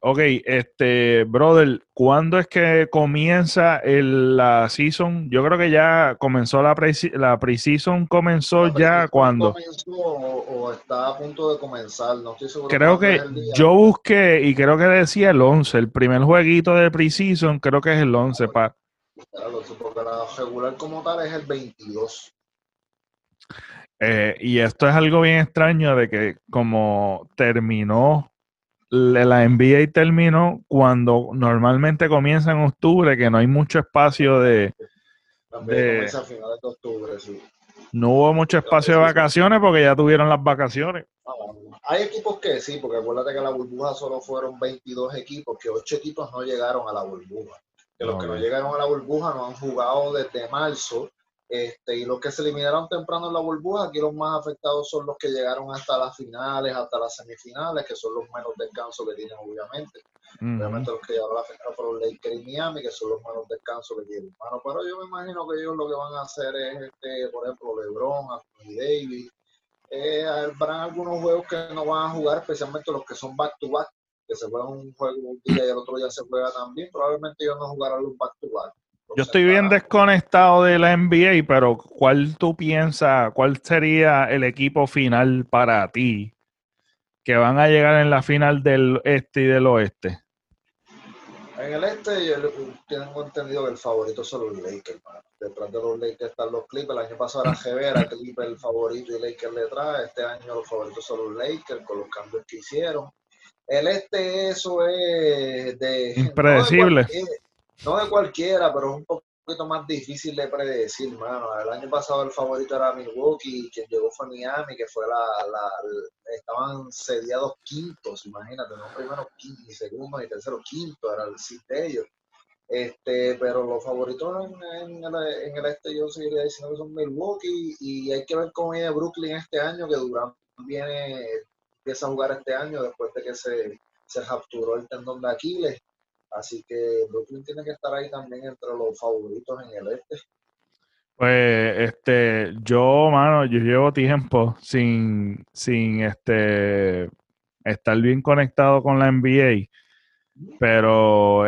Ok, este, brother, ¿cuándo es que comienza el, la season? Yo creo que ya comenzó la pre la preseason, comenzó ya cuando. ¿Comenzó o, o, está a punto de comenzar? No estoy seguro. Creo que yo busqué y creo que decía el 11, el primer jueguito de preseason, creo que es el 11. Pa. Porque la regular como tal es el 22. Eh, y esto es algo bien extraño de que como terminó la NBA terminó cuando normalmente comienza en octubre, que no hay mucho espacio de... de a finales de octubre, sí. No hubo mucho espacio de vacaciones porque ya tuvieron las vacaciones. Ah, hay equipos que sí, porque acuérdate que la burbuja solo fueron 22 equipos, que 8 equipos no llegaron a la burbuja. Que los que no llegaron a la burbuja no han jugado desde marzo este, y los que se eliminaron temprano en la burbuja, aquí los más afectados son los que llegaron hasta las finales, hasta las semifinales, que son los menos descansos que tienen, obviamente. Obviamente los que llegaron a la final fueron Lakers y Miami, que son los menos descansos que tienen. Bueno, pero yo me imagino que ellos lo que van a hacer es, este, por ejemplo, LeBron, Anthony Davis. Eh, habrán algunos juegos que no van a jugar, especialmente los que son back-to-back, que se juegan un juego un día y el otro día se juega también. Probablemente ellos no jugarán los back-to-back. Yo estoy bien desconectado de la NBA, pero ¿cuál tú piensas, cuál sería el equipo final para ti que van a llegar en la final del este y del oeste? En el este yo tengo entendido que el favorito son los Lakers. Detrás de los Lakers están los Clippers. El año pasado era Gevera, Clippers el favorito y Lakers detrás. Este año los favoritos son los Lakers con los cambios que hicieron. El este eso es de... Impredecible. No de cualquiera, pero es un poquito más difícil de predecir, mano. El año pasado el favorito era Milwaukee, quien llegó fue Miami, que fue la, la, estaban sediados quintos, imagínate, no primero quinto, ni segundo, ni tercero, quinto, era el sit de ellos. Este, pero los favoritos en, el, en, el, este yo seguiría diciendo que son Milwaukee y hay que ver cómo viene Brooklyn este año, que Durant viene, empieza a jugar este año después de que se, se capturó el tendón de Aquiles. Así que Brooklyn tiene que estar ahí también entre los favoritos en el este. Pues, este, yo, mano, yo llevo tiempo sin, sin, este, estar bien conectado con la NBA, pero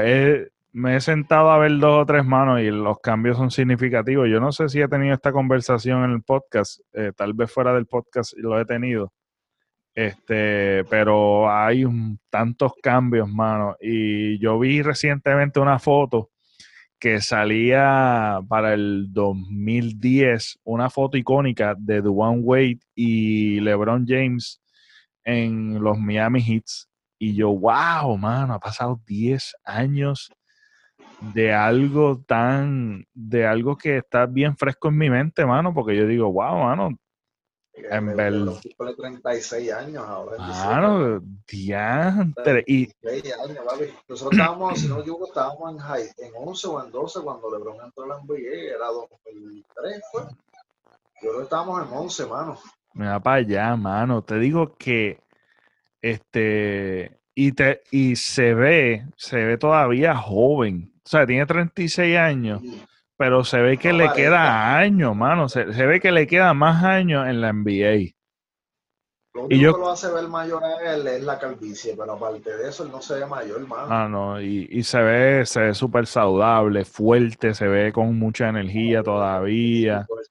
me he sentado a ver dos o tres manos y los cambios son significativos. Yo no sé si he tenido esta conversación en el podcast, eh, tal vez fuera del podcast lo he tenido, este, pero hay tantos cambios, mano. Y yo vi recientemente una foto que salía para el 2010, una foto icónica de Dwayne Wade y LeBron James en los Miami Heats. Y yo, wow, mano, ha pasado 10 años de algo tan, de algo que está bien fresco en mi mente, mano, porque yo digo, wow, mano, en verdad. 36 años ahora. Diantre. Y... Nosotros estábamos, si no me equivoco, estábamos en, high, en 11 o en 12 cuando LeBron entró a la NBA, era 2003, fue. Yo creo que estábamos en 11, mano. Mira para allá, mano. Te digo que este y te y se ve, se ve todavía joven. O sea, tiene 36 años pero se ve que le queda años, mano. Se, ve que le queda más años en la NBA. Lo único y yo, que lo hace ver mayor a él es la calvicie, pero aparte de eso, él no se ve mayor, mano. Ah, no, y, y se ve se ve súper saludable, fuerte, se ve con mucha energía todavía. Pues,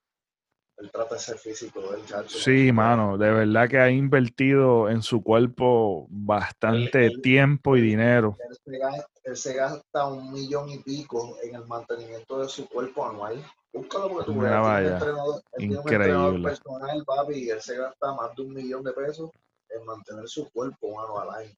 él trata de ser físico, el chacho. Sí, mano, de verdad que ha invertido en su cuerpo bastante tiempo y dinero él se gasta un millón y pico en el mantenimiento de su cuerpo anual. Búscalo porque tú ves, Increíble. personal, papi, y él se gasta más de un millón de pesos en mantener su cuerpo anual al año.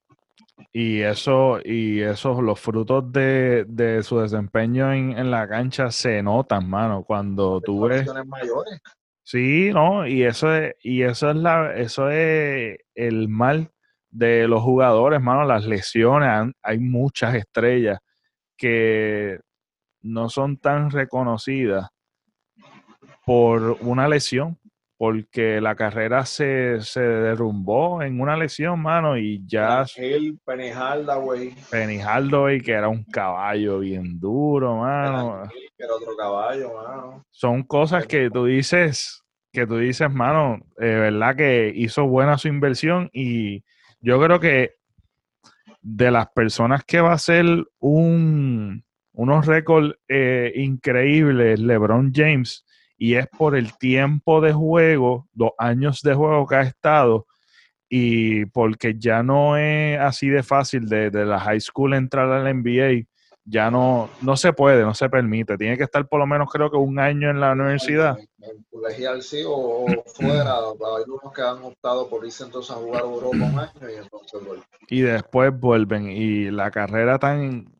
Y eso, y esos, los frutos de, de su desempeño en, en, la cancha se notan, mano, cuando tú ves. mayores. Sí, no, y eso es, y eso es la, eso es el mal de los jugadores, mano, las lesiones, hay muchas estrellas que no son tan reconocidas por una lesión, porque la carrera se, se derrumbó en una lesión, mano, y ya... El Penny Hardaway. Penny Hardaway, que era un caballo bien duro, mano. Era otro caballo, mano. Son cosas que tú dices, que tú dices, mano, de verdad que hizo buena su inversión y yo creo que de las personas que va a ser un, unos récords eh, increíbles, LeBron James, y es por el tiempo de juego, dos años de juego que ha estado, y porque ya no es así de fácil de, de la high school entrar al NBA ya no, no se puede, no se permite. Tiene que estar por lo menos creo que un año en la universidad. En, colegial sí o, fuera. Hay unos que han optado por irse entonces a jugar Europa un año y entonces vuelven. Y después vuelven. Y la carrera tan,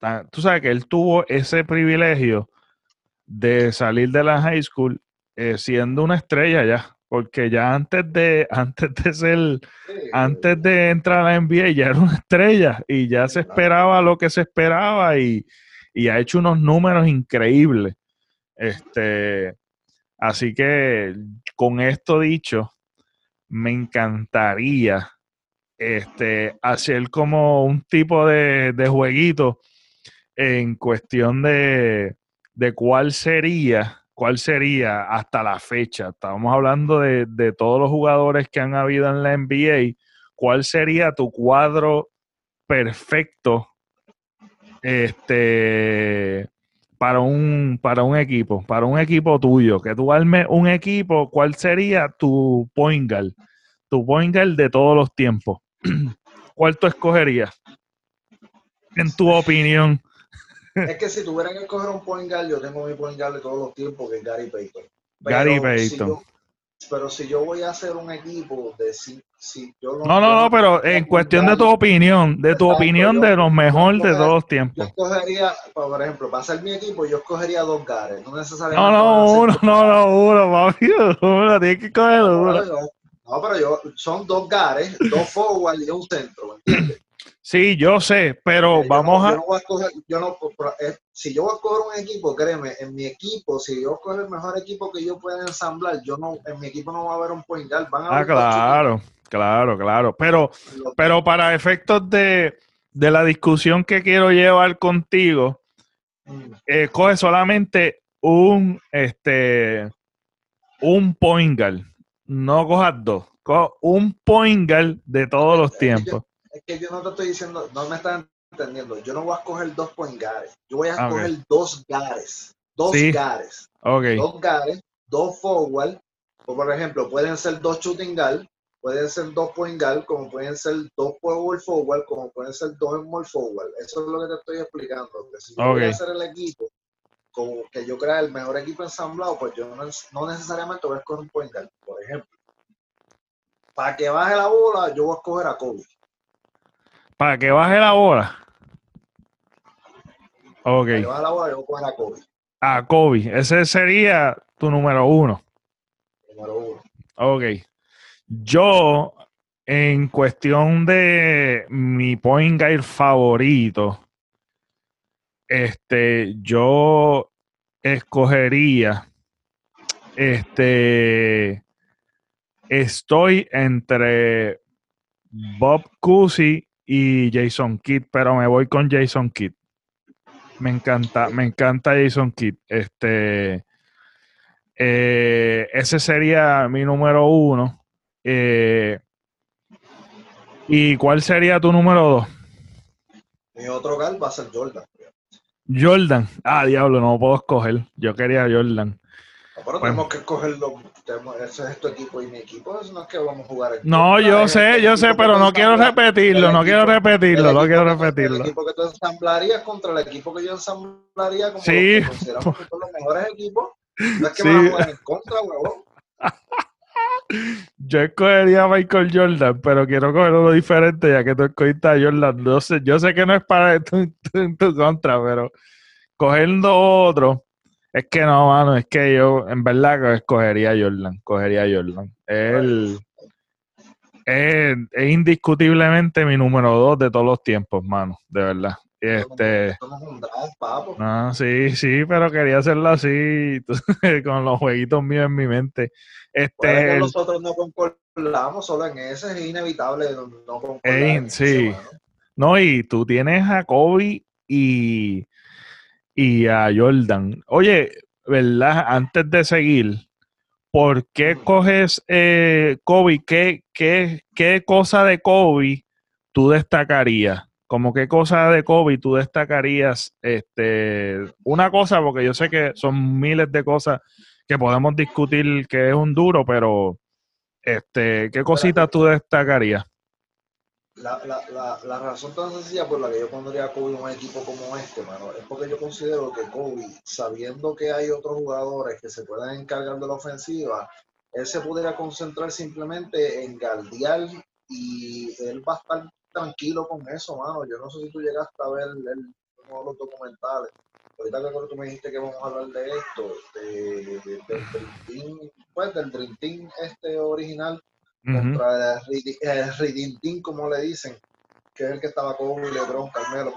tan... Tú sabes que él tuvo ese privilegio de salir de la high school eh, siendo una estrella ya porque ya antes de, antes de ser, antes de entrar a la NBA ya era una estrella y ya se esperaba lo que se esperaba y, ha hecho unos números increíbles. Este, así que con esto dicho, me encantaría este, hacer como un tipo de, de jueguito en cuestión de, de cuál sería ¿cuál sería hasta la fecha? Estábamos hablando de, todos los jugadores que han habido en la NBA. ¿Cuál sería tu cuadro perfecto este, para, un, para un equipo, para un equipo tuyo? Que tú armes un equipo, ¿cuál sería tu point guard? Tu point guard de todos los tiempos. ¿Cuál tú escogerías? En tu opinión. Es que si tuvieran que escoger un point guard, yo tengo mi point guard de todos los tiempos, que es Gary Payton. Gary Payton. pero si yo voy a hacer un equipo de si, si yo no, no, no, no, pero en cuestión de tu opinión, de tu opinión de los mejores de todos los tiempos. Yo escogería, por ejemplo, para hacer mi equipo, yo escogería dos Gares, no necesariamente. No, no, uno, no, no, uno, papi, uno, tienes que coger uno. No, pero yo, son dos Gares, dos forward y un centro, ¿me entiendes? Sí, yo sé, pero vamos a... Yo no eh, si yo voy a coger un equipo, créeme, en mi equipo, si yo cojo el mejor equipo que yo pueda ensamblar, yo no, en mi equipo no va a haber un point guard, van a Ah, claro, claro, claro. Pero, pero para efectos de, la discusión que quiero llevar contigo, mm. eh, coge solamente un, este, un point guard. No cojas dos. Coge un point guard de todos los tiempos es que yo no te estoy diciendo, no me estás entendiendo. Yo no voy a escoger dos point guards. Yo voy a ah, escoger dos gares. Dos gares. Dos gares, dos forward. O por ejemplo, pueden ser dos shooting guard, pueden ser dos point guard, como pueden ser dos power forward, como pueden ser dos small forward. Eso es lo que te estoy explicando. Que si yo voy a hacer el equipo, como que yo crea el mejor equipo ensamblado, pues yo no, no necesariamente voy a escoger un point guard. Por ejemplo, para que baje la bola, yo voy a escoger a Kobe para que baje la bola. Ok. Para que baje la bola, yo voy a Kobe. A Kobe. Ese sería tu número uno. Número uno. Ok. Yo, en cuestión de mi point guard favorito, este, yo escogería, este, estoy entre Bob Cousy y Jason Kidd, pero me voy con Jason Kidd. Me encanta, me encanta Jason Kidd. Este, eh, ese sería mi número uno. Eh, ¿Y cuál sería tu número dos? Mi otro gal va a ser Jordan. Jordan. Ah, diablo, no puedo escoger. Yo quería Jordan. Pero tenemos que escogerlo ese es tu equipo y mi equipo, no es que vamos a jugar. no, yo sé, yo sé, pero no quiero repetirlo, no quiero repetirlo, no quiero repetirlo. El equipo que tú ensamblarías contra el equipo que yo ensamblaría como sí. los, consideramos que son los mejores equipos. No es que sí. van a jugar en contra, huevón. Yo escogería a Michael Jordan, pero quiero coger uno diferente ya que tú escogiste a Jordan. No sé, yo sé que no es para tu, tu, tu contra, pero cogiendo otro es que no, mano, es que yo en verdad escogería a Jordan, cogería a Jordan. Él es, indiscutiblemente mi número dos de todos los tiempos, mano, de verdad. Este, no, sí, sí, pero quería hacerlo así, con los jueguitos míos en mi mente. Este, nosotros no concordamos solo en ese, es inevitable no concordar. sí. No, y tú tienes a Kobe y y a Jordan. Oye, ¿verdad? Antes de seguir, ¿por qué coges eh, Kobe? ¿Qué, qué, ¿Qué cosa de Kobe tú destacarías? Como qué cosa de Kobe tú destacarías? Este, una cosa, porque yo sé que son miles de cosas que podemos discutir que es un duro, pero este, ¿qué cositas tú destacarías? La, la, la, la, razón tan sencilla por la que yo pondría a Kobe en un equipo como este, mano, es porque yo considero que Kobe, sabiendo que hay otros jugadores que se pueden encargar de la ofensiva, él se pudiera concentrar simplemente en guardiar y él va a estar tranquilo con eso, mano. Yo no sé si tú llegaste a ver el, uno de los documentales. Ahorita que tú me dijiste que vamos a hablar de esto, de, del Dream Team, pues del Dream Team este original contra el, Team, como le dicen, que es el que estaba con LeBron, Carmelo,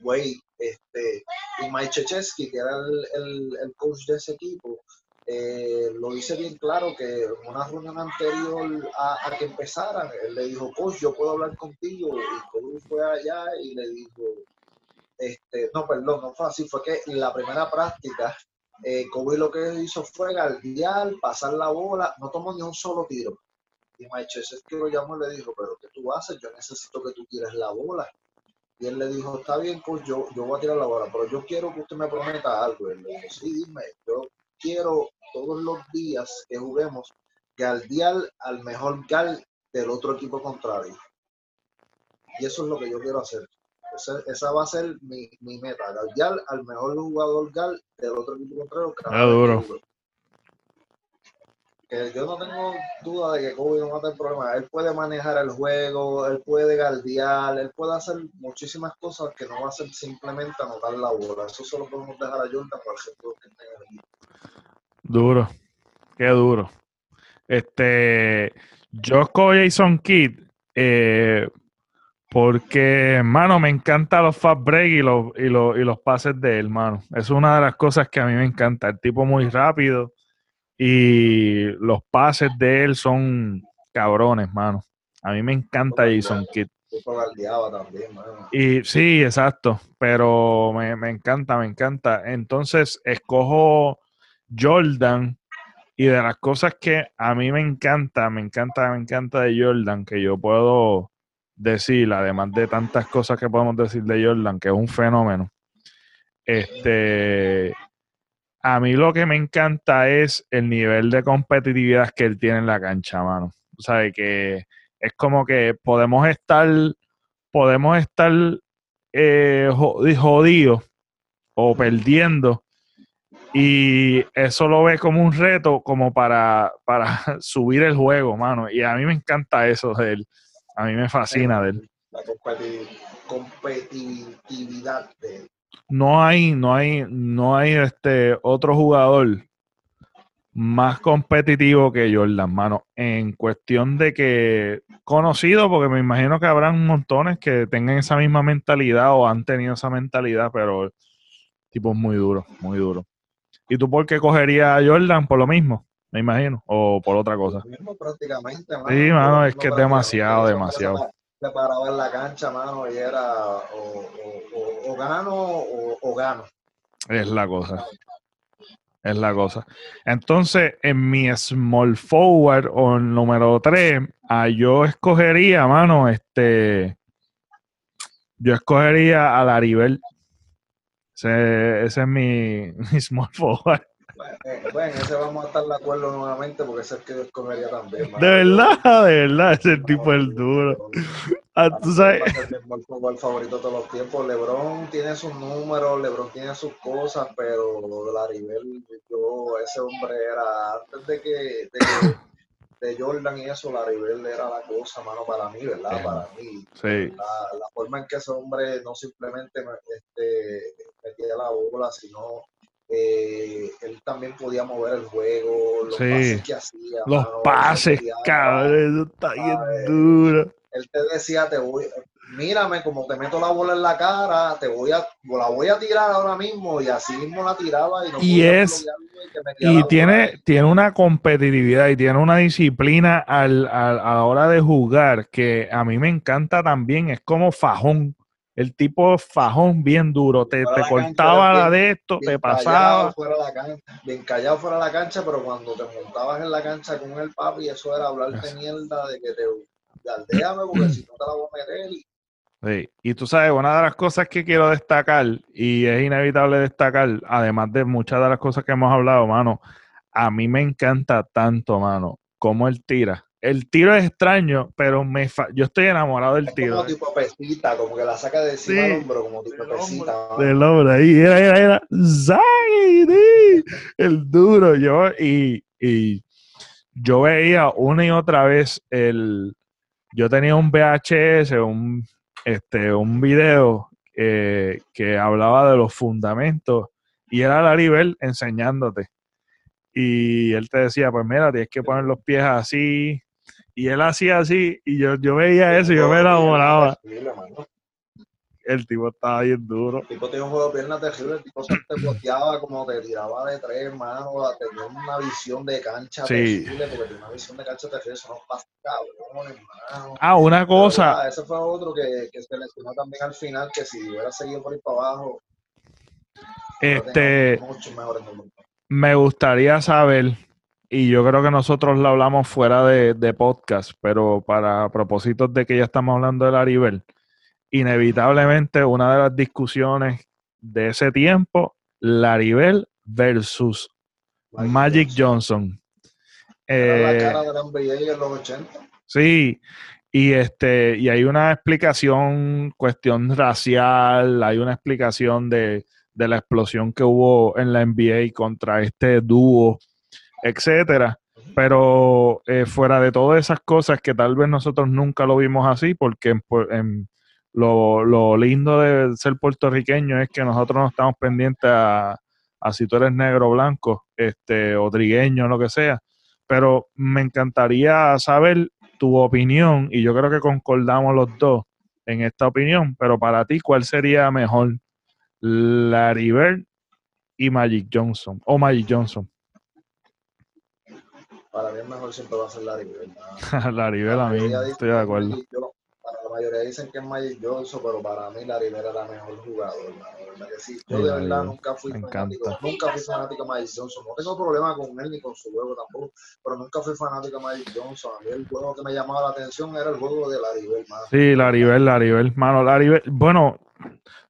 Wade, este, y Mike Chechesky, que era el, el, coach de ese equipo, eh, lo dice bien claro que en una reunión anterior a, que empezaran, él le dijo, coach, yo puedo hablar contigo. Y Kobe fue allá y le dijo, este, no, perdón, no fue así, fue que la primera práctica, eh, Kobe lo que hizo fue galdear, pasar la bola, no tomó ni un solo tiro. Y es que lo llamó y le dijo, pero ¿qué tú haces? Yo necesito que tú tires la bola. Y él le dijo, está bien, coach, yo, yo voy a tirar la bola, pero yo quiero que usted me prometa algo. él le dijo, sí, dime, yo quiero todos los días que juguemos galdear al mejor gal del otro equipo contrario. Y eso es lo que yo quiero hacer. Esa, va a ser mi, mi meta, galdear al mejor jugador gal del otro equipo contrario. Cada duro. Que yo no tengo duda de que Kobe no va a tener problema. Él puede manejar el juego, él puede galdear, él puede hacer muchísimas cosas que no va a ser simplemente anotar la bola. Eso solo podemos dejar a Jordan para el que tenga el equipo. Duro, qué duro. Este, yo escojo Jason Kidd eh, porque, hermano, me encantan los fast break y los, y, los, y los pases de él, hermano. Es una de las cosas que a mí me encanta. El tipo muy rápido y los pases de él son cabrones, hermano. A mí me encanta Jason Kidd. Y sí, exacto, pero me, me encanta, me encanta. Entonces, escojo Jordan. Y de las cosas que a mí me encanta, me encanta, me encanta de Jordan, que yo puedo decir, además de tantas cosas que podemos decir de Jordan, que es un fenómeno. Este, a mí lo que me encanta es el nivel de competitividad que él tiene en la cancha, mano. O sea, que es como que podemos estar, podemos estar eh, jodidos o perdiendo y eso lo ve como un reto, como para, para subir el juego, mano. Y a mí me encanta eso de él. A mí me fascina de él. La competitividad de él. No hay, no hay, no hay este otro jugador más competitivo que Jordan, mano. En cuestión de que conocido, porque me imagino que habrán montones que tengan esa misma mentalidad o han tenido esa mentalidad, pero tipo es muy duro, muy duro. ¿Y tú por qué cogerías a Jordan? Por lo mismo, me imagino, o por otra cosa. Mismo prácticamente, mano. Sí, mano, es que es demasiado, demasiado. Se paraba en la cancha, mano, y era o, gano o, gano. Es la cosa. Es la cosa. Entonces, en mi small forward o número 3, a yo escogería, mano, este. Yo escogería a Laribel. Ese, ese es mi, mi small forward. Bueno, ese vamos a estar de acuerdo nuevamente porque ese es el que yo escogería también. De verdad, de verdad, ese tipo es duro. Ah, tú sabes. el favorito de todos los tiempos. LeBron tiene sus números, LeBron tiene sus cosas, pero Laribel, yo, ese hombre era antes de que, de que de Jordan y eso, la Rivel era la cosa, mano, para mí, ¿verdad? Para mí. Sí. La, forma en que ese hombre no simplemente este, metía la bola, sino eh, él también podía mover el juego, los pases que hacía. Los pases, cabrón, eso está bien duro. Él te decía, te voy, mírame como te meto la bola en la cara, te voy a, la voy a tirar ahora mismo y así mismo la tiraba y, no y es y, tiene, tiene una competitividad y tiene una disciplina al, a la hora de jugar que a mí me encanta también, es como fajón. El tipo fajón bien duro, te, te cortaba la de esto, te pasaba. Fuera la cancha, bien callado fuera de la cancha, pero cuando te montabas en la cancha con el papi, eso era hablarte mierda de que te Galdeame porque si no te la voy a meter. Y... Sí. Y tú sabes, una de las cosas que quiero destacar, y es inevitable destacar, además de muchas de las cosas que hemos hablado, mano, a mí me encanta tanto, mano, cómo él tira. El tiro es extraño, pero me fa yo estoy enamorado del es tiro. Como tipo pesita, como que la saca de encima sí, del hombro, como tipo pesita. Del hombro, ahí, era, era, era. ¡Zay! El duro, yo, y, y yo veía una y otra vez el. Yo tenía un VHS, un, este, un video eh, que hablaba de los fundamentos y era Laribel enseñándote. Y él te decía, pues mira, tienes que poner los pies así. Y él hacía así, y yo, yo veía eso y yo me enamoraba. El tipo estaba bien duro. El tipo tiene un juego de piernas terrible, el tipo se te boteaba como te tiraba de tres manos, tenía una visión de cancha Sí. terrible, porque tiene una visión de cancha terrible, eso no pasa cabrón, hermano. Ah, una cosa, ese fue otro que, que se lesionó también al final, que si hubiera seguido por ahí para abajo, este, me gustaría saber, y yo creo que nosotros lo hablamos fuera de, de podcast, pero para propósitos de que ya estamos hablando de Laribel, inevitablemente una de las discusiones de ese tiempo, Laribel versus Magic Johnson. Era Eh, la cara de la NBA en los 80. Sí, y este, y hay una explicación, cuestión racial, hay una explicación de, de la explosión que hubo en la NBA contra este dúo, etcétera. Pero eh, fuera de todas esas cosas que tal vez nosotros nunca lo vimos así, porque en en lo, lo lindo de ser puertorriqueño es que nosotros no estamos pendientes a, a si tú eres negro o blanco, este, o trigueño, lo que sea. Pero me encantaría saber tu opinión, y yo creo que concordamos los dos en esta opinión, pero para ti, ¿cuál sería mejor? Larry Bird y Magic Johnson, o Magic Johnson. Para mí el mejor siempre va a ser Larry Bird. Larry Bird, La a mí estoy de acuerdo. Para la mayoría dicen que es Magic Johnson, pero para mí Larry Bird era mejor jugador. verdad que sí. Yo Sí, de Larry verdad Bird. nunca fui Me fanático, encanta. nunca fui fanático de Magic Johnson. No tengo problema con él ni con su juego tampoco, pero nunca fui fanático de Magic Johnson. A mí el juego que me llamaba la atención era el juego de Larry Bird, mano. Sí, Laribel, Laribel. Mano, Laribel. Bueno,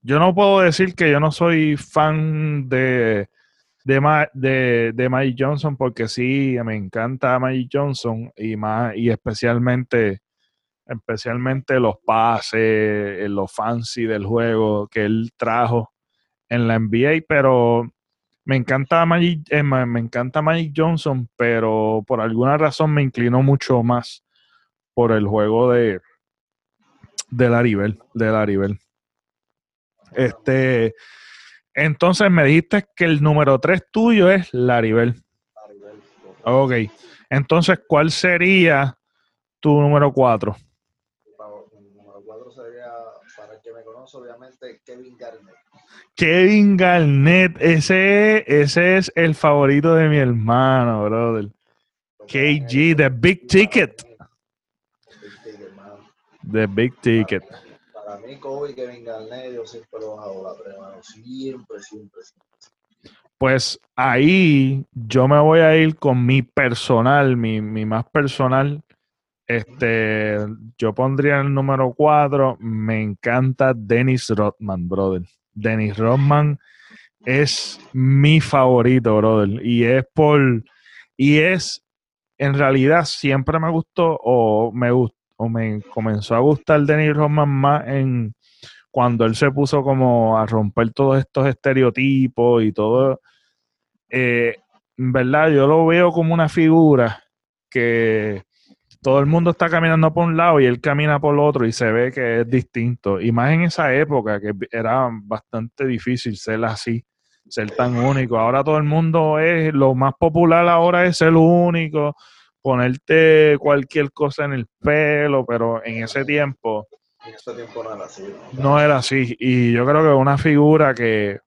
yo no puedo decir que yo no soy fan de, de, Ma- de, de Magic Johnson porque sí, me encanta Magic Johnson y más y especialmente especialmente los pases, eh, los fancy del juego que él trajo en la NBA, pero me encanta Magic, eh, me encanta Magic Johnson, pero por alguna razón me inclino mucho más por el juego de de Laribel, de Laribel. Este, entonces me dijiste que el número 3 tuyo es Laribel. Bird. Ok. Entonces, ¿cuál sería tu número 4? El número 4 sería, para el que me conoce, obviamente, Kevin Garnett. Kevin Garnett, ese, ese es el favorito de mi hermano, brother. KG, The Big Ticket. The Big Ticket. Pues ahí yo me voy a ir con mi personal, mi, mi más personal. Este, yo pondría el número 4. Me encanta Dennis Rodman, brother. Dennis Rodman es mi favorito, brother. Y es por. Y es. En realidad siempre me gustó o me gustó o me comenzó a gustar Dennis Rodman más en cuando él se puso como a romper todos estos estereotipos y todo. Eh, en verdad, yo lo veo como una figura que todo el mundo está caminando por un lado y él camina por el otro y se ve que es distinto. Y más en esa época que era bastante difícil ser así, ser tan único. Ahora todo el mundo es, lo más popular ahora es ser único, ponerte cualquier cosa en el pelo, pero en ese tiempo En ese tiempo no era así. ¿no? no era así. Y yo creo que una figura que,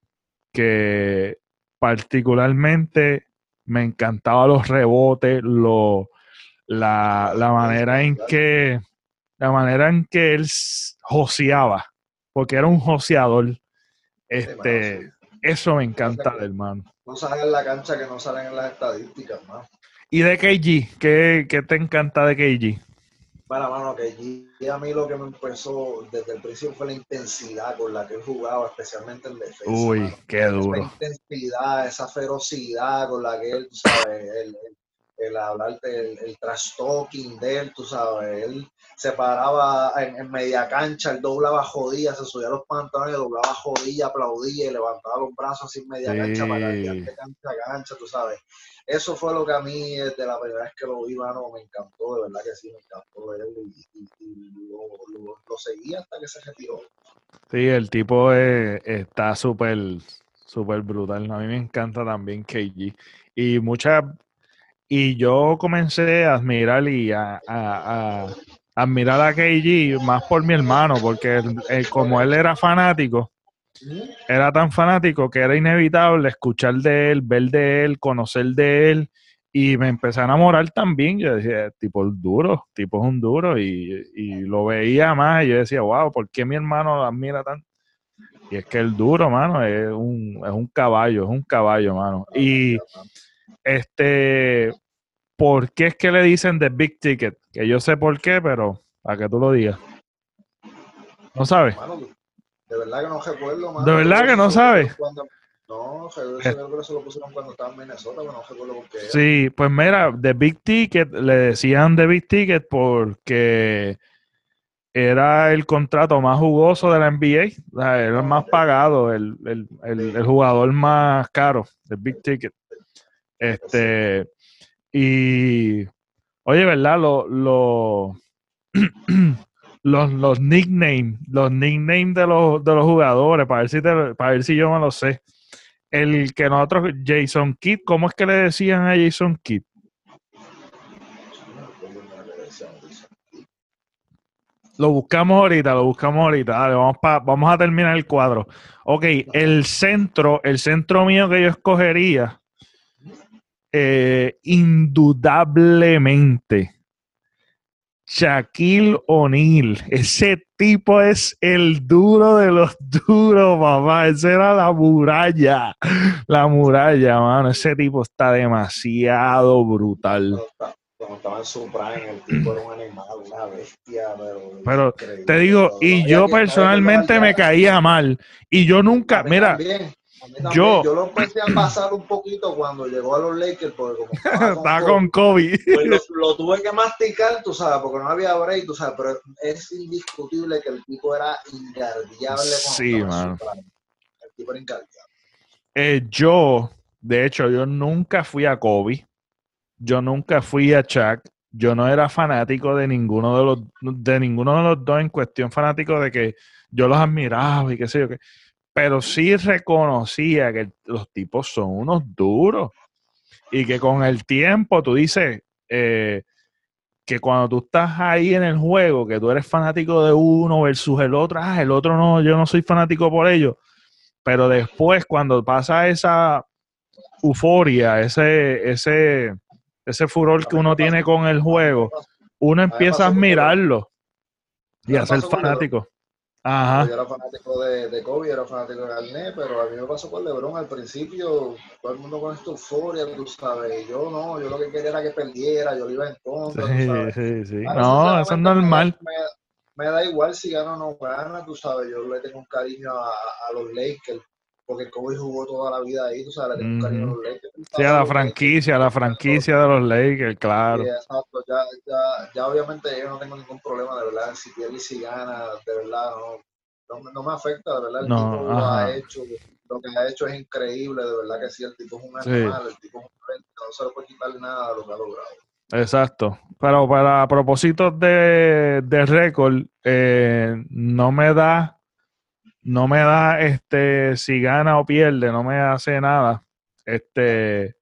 que particularmente me encantaba los rebotes, lo, la, la manera en que la manera en que él joseaba, porque era un joseador. Este, eso me encanta hermano. Cosas en la cancha que no salen en las estadísticas, más. ¿Y de KG? ¿Qué, qué te encanta de KG? Para mano, que a mí lo que me empezó desde el principio fue la intensidad con la que él jugaba, especialmente en defensa. Uy, qué duro. Esa intensidad, esa ferocidad con la que él, tú sabes, el, el hablar, el, el trash talking de él, tú sabes, él se paraba en, media cancha, él doblaba jodía, se subía los pantalones, doblaba jodía, aplaudía y levantaba los brazos así en media cancha para de cancha a cancha, tú sabes. Eso fue lo que a mí, desde la primera vez que lo vi, mano, me encantó, de verdad que sí, me encantó de él y, lo, seguía hasta que se retiró. Sí, el tipo está súper, súper brutal. A mí me encanta también KG. Y muchas y yo comencé a admirar y a, admirar a KG más por mi hermano, porque como él era fanático, era tan fanático que era inevitable escuchar de él, ver de él, conocer de él, y me empecé a enamorar también. Yo decía, tipo es duro, tipo es un duro, y, lo veía más, y yo decía, wow, ¿por qué mi hermano lo admira tanto? Y es que el duro, mano, es un, es un caballo, es un caballo, mano. Y este, ¿por qué es que le dicen The Big Ticket? Que yo sé por qué, pero para que tú lo digas. ¿No sabes? de verdad que no recuerdo. ¿De verdad que no sabes? no, yo creo que se lo pusieron cuando estaba en Minnesota, pero no recuerdo por qué. Sí, pues mira, The Big Ticket, le decían The Big Ticket porque era el contrato más jugoso de la NBA, era el más pagado, el, el, el, jugador más caro, The Big Ticket. Este, y, oye, ¿verdad? Lo, lo, los, los nicknames, los nicknames de los, de los jugadores, para ver, si para ver si yo me lo sé. El que nosotros, Jason Kidd, ¿cómo es que le decían a Jason Kidd? Lo buscamos ahorita, lo buscamos ahorita. vamos, vamos a terminar el cuadro. Ok, el centro, el centro mío que yo escogería eh, indudablemente, Shaquille O'Neal. Ese tipo es el duro de los duros, papá. Esa era la muralla. La muralla, mano. Ese tipo está demasiado brutal. Cuando estaba en su prime, el tipo era un animal, una bestia. Pero, te digo, y yo personalmente me caía mal. Y yo nunca, mira, yo, yo lo empecé a pasar un poquito cuando llegó a los Lakers, porque como estaba con, Kobe, pues lo, tuve que masticar, tú sabes, porque no había break, tú sabes, pero es indiscutible que el tipo era ingardiable. Sí, man. El tipo era ingardiable. Eh, yo, de hecho, yo nunca fui a Kobe, yo nunca fui a Chuck, yo no era fanático de ninguno de los, de ninguno de los dos en cuestión fanático de que yo los admiraba y qué sé yo qué pero sí reconocía que los tipos son unos duros y que con el tiempo tú dices eh, que cuando tú estás ahí en el juego, que tú eres fanático de uno versus el otro, ah, el otro no, yo no soy fanático por ello, pero después cuando pasa esa euforia, ese, ese, ese furor que uno tiene con el juego, uno empieza a admirarlo y a ser fanático. Ajá. Yo era fanático de, de Kobe, era fanático de Garnett, pero a mí me pasó con LeBron al principio, todo el mundo con esta euforia, tú sabes, yo no, yo lo que quería era que perdiera, yo lo iba en contra, sí, Sí, sí, no, eso es normal. Me, da igual si gana o no gana, tú sabes, yo le tengo un cariño a, a los Lakers, porque Kobe jugó toda la vida ahí, tú sabes, le tengo un cariño a los Lakers. Sí, a la franquicia, a la franquicia de los Lakers, claro. Sí, exacto, ya, ya, ya obviamente yo no tengo ningún problema, de verdad, si pierde y si gana, de verdad, no, no, me afecta, de verdad, el tipo lo ha hecho, lo que ha hecho es increíble, de verdad que sí, el tipo es un animal, el tipo es un frente, no se le puede quitar nada de lo que ha logrado. Exacto. Pero para propósitos de, de récord, eh, no me da no me da este si gana o pierde, no me hace nada. Este,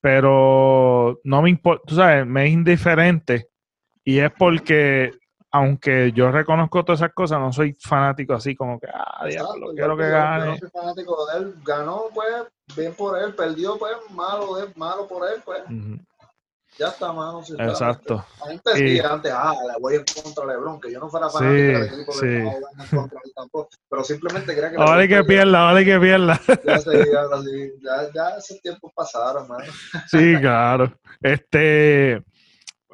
pero no me importa, tú sabes, me es indiferente y es porque aunque yo reconozco todas esas cosas, no soy fanático así como que, ah, diablo, quiero que gane. no soy fanático de él, ganó, pues, bien por él, perdió, pues, malo, de, malo por él, pues. Ya está, mano. Exacto. Antes sí, antes, ah, le voy en contra de Lebron, que yo no fuera fanático sí, del equipo sí. en contra de tampoco, pero simplemente que... Vale que pierda, vale que pierda. Ya, ya, ya, esos tiempos pasaron, mano. Sí, claro. Este,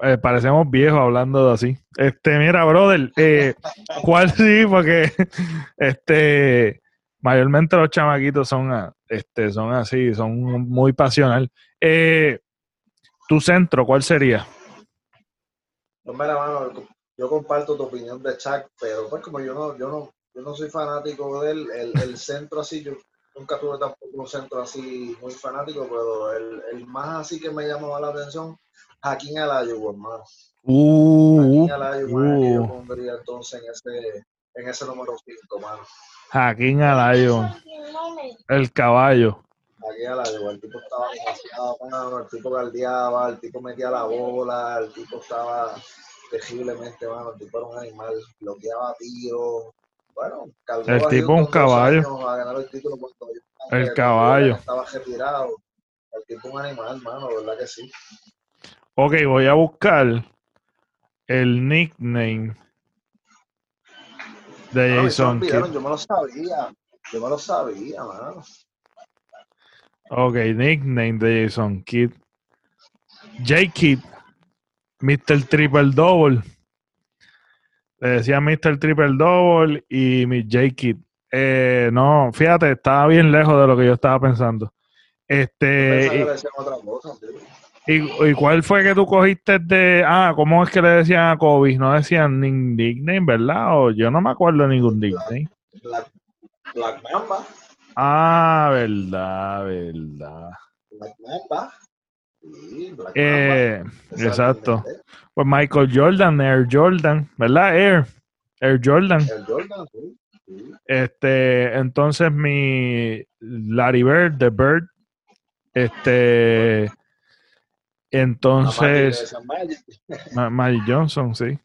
Eh, parecemos viejos hablando de así. Este, mira, brother, eh, ¿cuál sí? Porque este, mayormente los chamaquitos son, ah, este, son así, son muy pasional. Eh, ¿Tu centro cuál sería? No, mira, mano, yo comparto tu opinión de Chuck, pero pues como yo no, yo no, yo no soy fanático de él, el, el centro así, yo nunca tuve tampoco un centro así muy fanático, pero el, el más así que me llamó la atención Jaquín Alayo, hermano. Uh, Jaquín Alayo, uh. yo pondría entonces en ese, en ese número 5, mano. Jaquín Alayo, el caballo. El tipo estaba demasiado, mano, el tipo galdeaba, el tipo metía la bola, el tipo estaba terriblemente, mano, el tipo era un animal, bloqueaba tiros. Bueno, El tipo un caballo. A ganar el título cuando yo estaba- El caballo. Estaba retirado. El tipo un animal, mano, ¿verdad que sí? Ok, voy a buscar el nickname de No, me Jason Kidd. yo me lo sabía. Yo me lo sabía, mano. Ok, nickname de Jason Kidd. J Kidd, Mr. Triple Double. Le decía Mr. Triple Double y mi J Kidd. Eh, no, fíjate, estaba bien lejos de lo que yo estaba pensando. Este, y, y cuál fue que tú cogiste de. Ah, ¿cómo es que le decían a Kobe? No decían ni nickname, ¿verdad? O yo no me acuerdo de ningún nickname. Black, Black Mamba. Ah, verdad, verdad. Black Mamba. Sí, Black Eh, Mamba. Exacto. Pues Michael Jordan, Air Jordan, ¿verdad? Air, Air Jordan. El Jordan, sí. sí. Este, entonces mi Larry Bird, The Bird. Este, entonces, Magic. Ma- Magic Johnson, sí.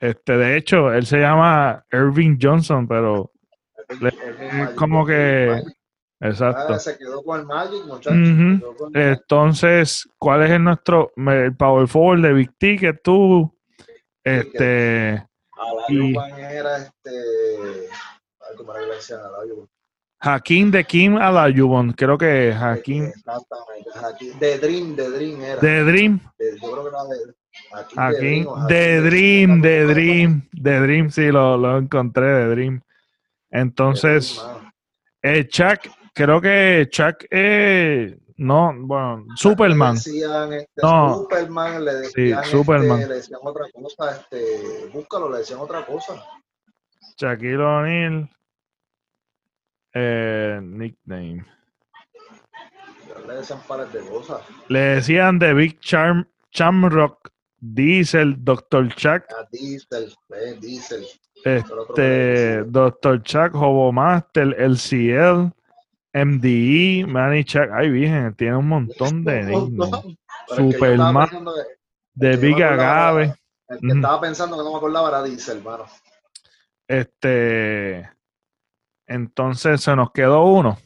Este, de hecho, él se llama Irving Johnson, pero Le- como que. Exacto. Ah, se quedó con el Magic, muchachos. Con el Magic. Entonces, ¿cuál es el nuestro el power forward de Big Ticket? Tú, este, y- Alajuwon era este. ¿Cómo era que le decían a Alajuwon? Hakim de Kim a la Yubon, creo que es Hakim Exactamente. Hakim. De Dream, de Dream era. de Dream, De- yo creo que era de. Hakim de Dream, de Dream, de Dream, sí, lo, lo encontré, de Dream. Entonces, eh, Chuck, creo que Chuck, eh, no, bueno, Superman, Le decían este, No. Superman, le decían, este, Superman. le decían otra cosa, este, búscalo, le decían otra cosa. Shaquille O'Neal, eh, nickname. Le decían pares de cosas. Le decían de Big Charm, Chamrock, Diesel, Dr. Chuck, A Diesel, eh, Diesel. este. Dr. Chuck, Hobo Master, LCL, MDE, Manny Chuck. Ay, virgen, tiene un montón de el estaba Superman, de Big Agave. El que estaba pensando que no me acordaba era Diesel, hermano. Este, entonces se nos quedó uno.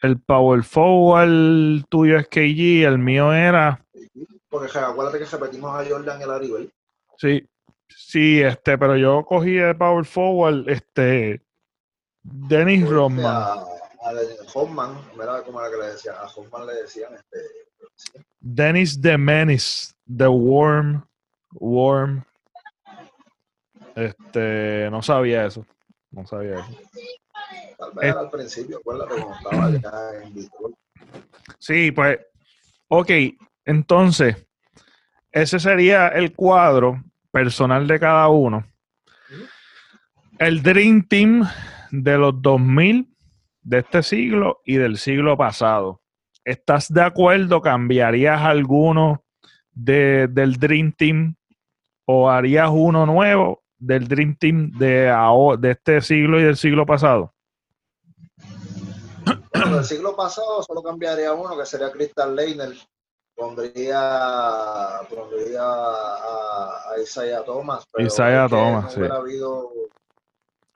El Power Forward tuyo es KG, el mío era, Porque acuérdate que repetimos a Jordan y a Larry Bird. sí, sí, este, pero yo cogí de Power Forward, este, Dennis Rodman, A, a Hoffman, mira cómo era que le decían. A Hoffman le decían, este, Dennis the Menace, The Worm, Worm. Este, no sabía eso, no sabía eso. tal vez Eh. era al principio, acuérdate cuando estaba allá en Detroit. Sí, pues, ok, entonces, ese sería el cuadro personal de cada uno. El Dream Team de los 2000 de este siglo y del siglo pasado. ¿Estás de acuerdo? ¿Cambiarías alguno de, del Dream Team o harías uno nuevo del Dream Team de, de este siglo y del siglo pasado? Bueno, del siglo pasado solo cambiaría uno, que sería Crystal Leiner. Pondría, pondría a, a Isaiah Thomas. pero Isaiah Thomas, no sí. hubiera habido,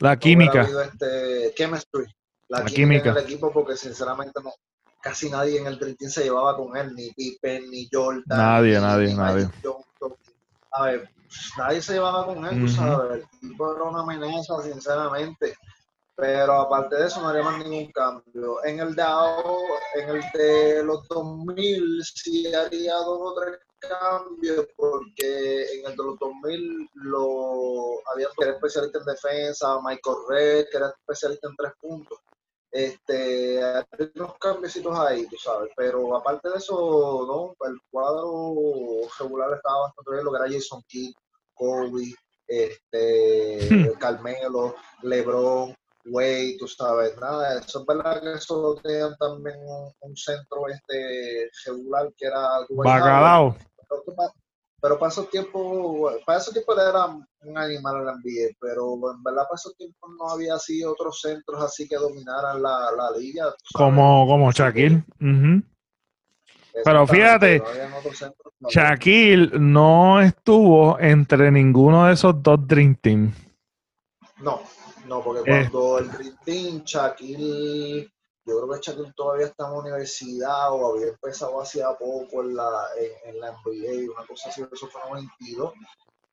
La no química. habido este chemistry. La, La química, química. en el equipo, porque sinceramente no, casi nadie en el Dream Team se llevaba con él, ni Pippen, ni Jordan. Nadie, ni- nadie, ni nadie. Johnson. A ver, nadie se llevaba con él, Ujú. sabes. El tipo era una amenaza, sinceramente. Pero aparte de eso, no haría más ningún cambio. En el de ahora, en el de los 2000, sí haría dos o tres cambios porque en el de los 2000 lo, había que era especialista en defensa, Michael Red, que era especialista en tres puntos. Este, hay unos cambios ahí, tú sabes, pero aparte de eso, no, el cuadro regular estaba bastante bien, lo que era Jason Kidd, Kobe, este, Carmelo, LeBron, Wade, tú sabes, nada, eso es verdad que eso tenían también un, centro este regular que era Bacalao. Pero, para esos tiempos, para esos tiempos era un animal la NBA, pero en verdad para esos tiempos no había así otros centros así que dominaran la, la liga. Como, como Shaquille. Pero fíjate, no Shaquille no estuvo entre ninguno de esos dos Dream Team. No, no, porque cuando el Dream Team, Shaquille, yo creo que Shaquille todavía está en la universidad o había empezado hacía poco en la, en, la NBA, una cosa así, eso fue en 92.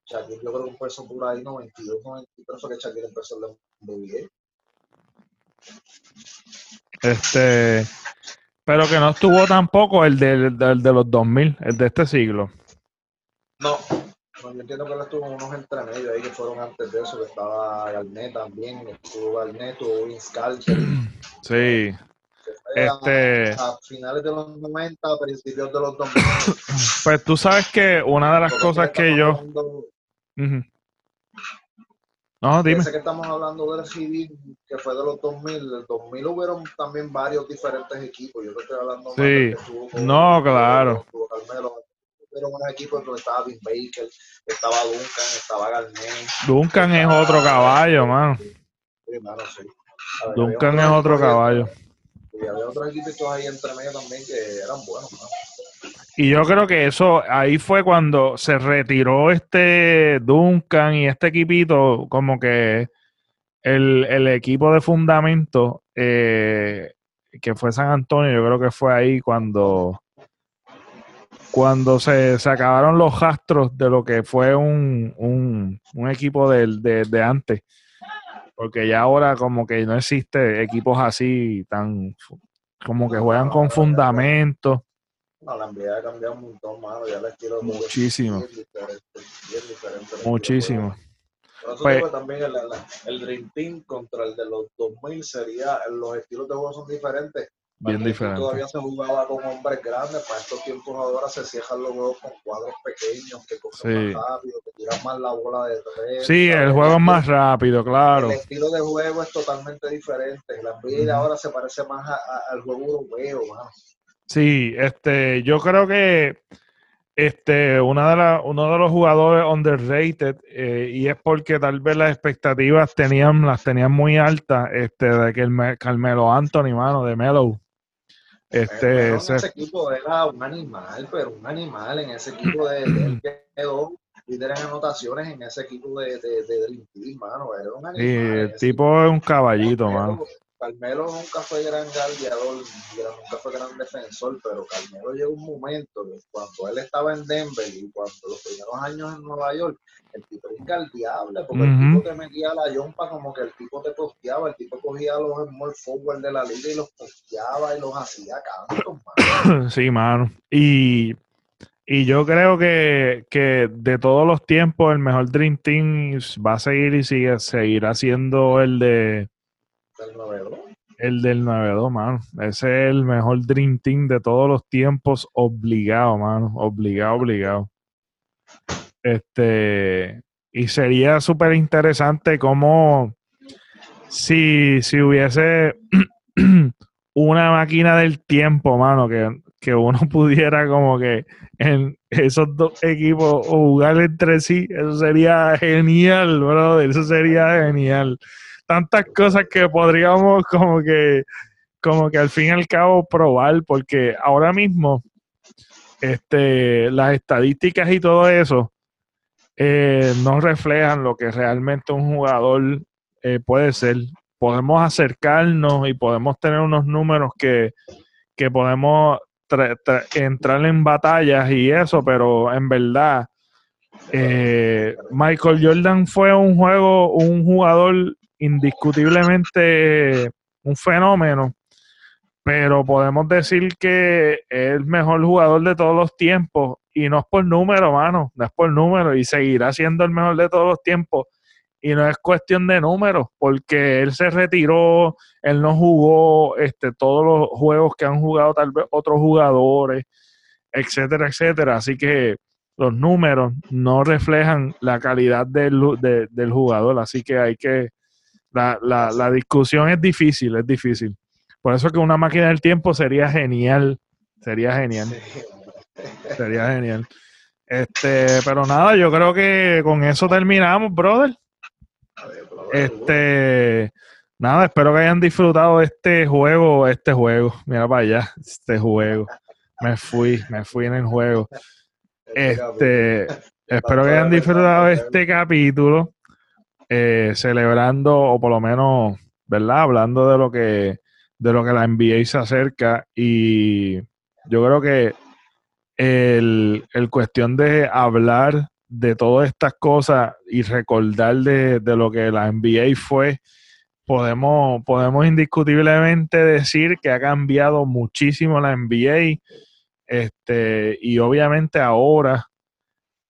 Shaquille yo creo que empezó por ahí 92, 93, fue que Shaquille empezó en la NBA. Este, pero que no estuvo tampoco el de, de los 2000, el de este siglo. No, yo entiendo que él estuvo en unos entremedios ahí que fueron antes de eso, que estaba Garnet también, estuvo Garnet, tuvo Vince Carter. Sí. Este... A, finales de los 90, a principios de los 2000. Pues tú sabes que una de las cosas que, yo... No, dime. Sé que estamos hablando del civil, que fue de los 2000. El 2000 hubieron también varios diferentes equipos. Yo no estoy hablando sí. de que estuvo No, claro. Estuvo Carmelo, pero un equipo donde estaba Vin Baker, estaba Duncan, estaba Garnet. Duncan es otro caballo, mano. Sí, mano, sí. Duncan es otro caballo. Y había otros equipos ahí entre medio también que eran buenos, mano. Y yo creo que eso, ahí fue cuando se retiró este Duncan y este equipito, como que el, equipo de fundamento, eh, que fue San Antonio, yo creo que fue ahí cuando, cuando se, acabaron los rastros de lo que fue un, un, equipo de, de, antes. Porque ya ahora como que no existe equipos así tan como que juegan con fundamento no, la NBA ha cambiado un montón, mano. Ya el estilo Muchísimo. Bien diferente, bien diferente Muchísimo. Pues, también el, el, Dream Team contra el de los 2000 sería, los estilos de juego son diferentes. Bien diferente. Todavía se jugaba con hombres grandes, para estos tiempos ahora se cierran los juegos con cuadros pequeños que cogen más rápido, que tiran más la bola de tres. Sí, el juego es más rápido, claro. El estilo de juego es totalmente diferente. La NBA de ahora se parece más al juego europeo, mano. Sí, este, yo creo que este, una de la, uno de los jugadores underrated, eh, y es porque tal vez las expectativas tenían, las tenían muy altas, este, de que el Carmelo Anthony, mano, de Melo. Este, en ese equipo era un animal, pero un animal en ese equipo de, él quedó líder en anotaciones en ese equipo de, de, de Dream Team, mano. Era un animal. Sí, el tipo es un caballito, mano. Carmelo nunca fue gran galdeador, nunca fue gran defensor, pero Carmelo llegó un momento cuando él estaba en Denver y cuando los primeros años en Nueva York, el tipo era ingaldeable, porque el tipo te metía la yompa como que el tipo te posteaba, el tipo cogía los small forward de la liga y los posteaba y los hacía cantos, mano. Sí, mano. Y, y yo creo que, que, de todos los tiempos el mejor Dream Team va a seguir y sigue, seguirá siendo el de el del 9-2, mano. Ese es el mejor Dream Team de todos los tiempos, obligado, mano. Obligado, obligado. Este, y sería súper interesante como si, si hubiese una máquina del tiempo, mano, que, que uno pudiera como que en esos dos equipos jugar entre sí, eso sería genial, brother, eso sería genial tantas cosas que podríamos como que, como que al fin y al cabo probar, porque ahora mismo este, las estadísticas y todo eso eh, no reflejan lo que realmente un jugador eh, puede ser. Podemos acercarnos y podemos tener unos números que, que podemos entrar en batallas y eso, pero en verdad eh, Michael Jordan fue un juego, un jugador indiscutiblemente un fenómeno, pero podemos decir que es el mejor jugador de todos los tiempos y no es por número, mano, no es por número y seguirá siendo el mejor de todos los tiempos y no es cuestión de números, porque él se retiró, él no jugó este, todos los juegos que han jugado tal vez otros jugadores, etcétera, etcétera. Así que los números no reflejan la calidad del, del jugador, así que hay que... La, la, la discusión es difícil, es difícil. Por eso que una máquina del tiempo sería genial, sería genial. Sería genial. Este, pero nada, yo creo que con eso terminamos, brother. Este, nada, espero que hayan disfrutado este juego, este juego. Mira para allá, este juego. Me fui, me fui en el juego. Este, espero que hayan disfrutado este capítulo, eh, celebrando, o por lo menos, ¿verdad? Hablando de lo que, de lo que la NBA se acerca. Y yo creo que el, el cuestión de hablar de todas estas cosas y recordar de, lo que la NBA fue, podemos, podemos indiscutiblemente decir que ha cambiado muchísimo la NBA. Este, y obviamente ahora,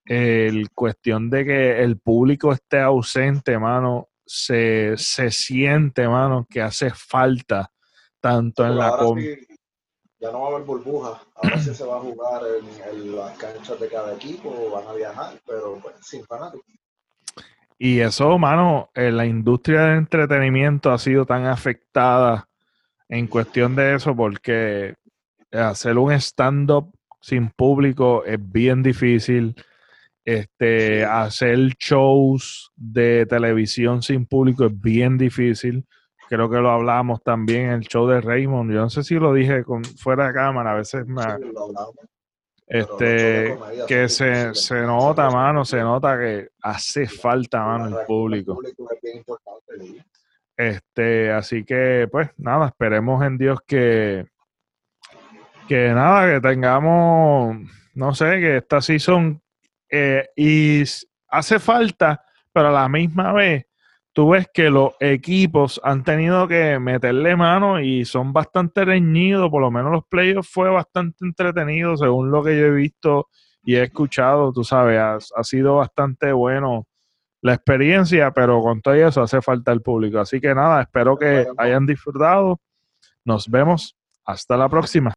el cuestión de que el público esté ausente, mano, se, se siente, mano, que hace falta tanto en la ya no va a haber burbujas. Ahora sí se va a jugar en, las canchas de cada equipo, van a viajar, pero pues, sin fanáticos. Y eso, mano, eh, la industria del entretenimiento ha sido tan afectada en cuestión de eso porque hacer un stand-up sin público es bien difícil. Este, hacer shows de televisión sin público es bien difícil creo que lo hablamos también en el show de Raymond. Yo no sé si lo dije con, fuera de cámara, a veces me. este, que se, se nota, mano, se nota que hace falta, mano, el público. Este, así que, pues, nada, esperemos en Dios que, que nada, que tengamos, no sé, que esta season eh, y hace falta, pero a la misma vez tú ves que los equipos han tenido que meterle mano y son bastante reñidos, por lo menos los playoffs fue bastante entretenido según lo que yo he visto y he escuchado, tú sabes, ha, sido bastante bueno la experiencia, pero con todo eso hace falta el público. Así que nada, espero que hayan disfrutado. Nos vemos. Hasta la próxima.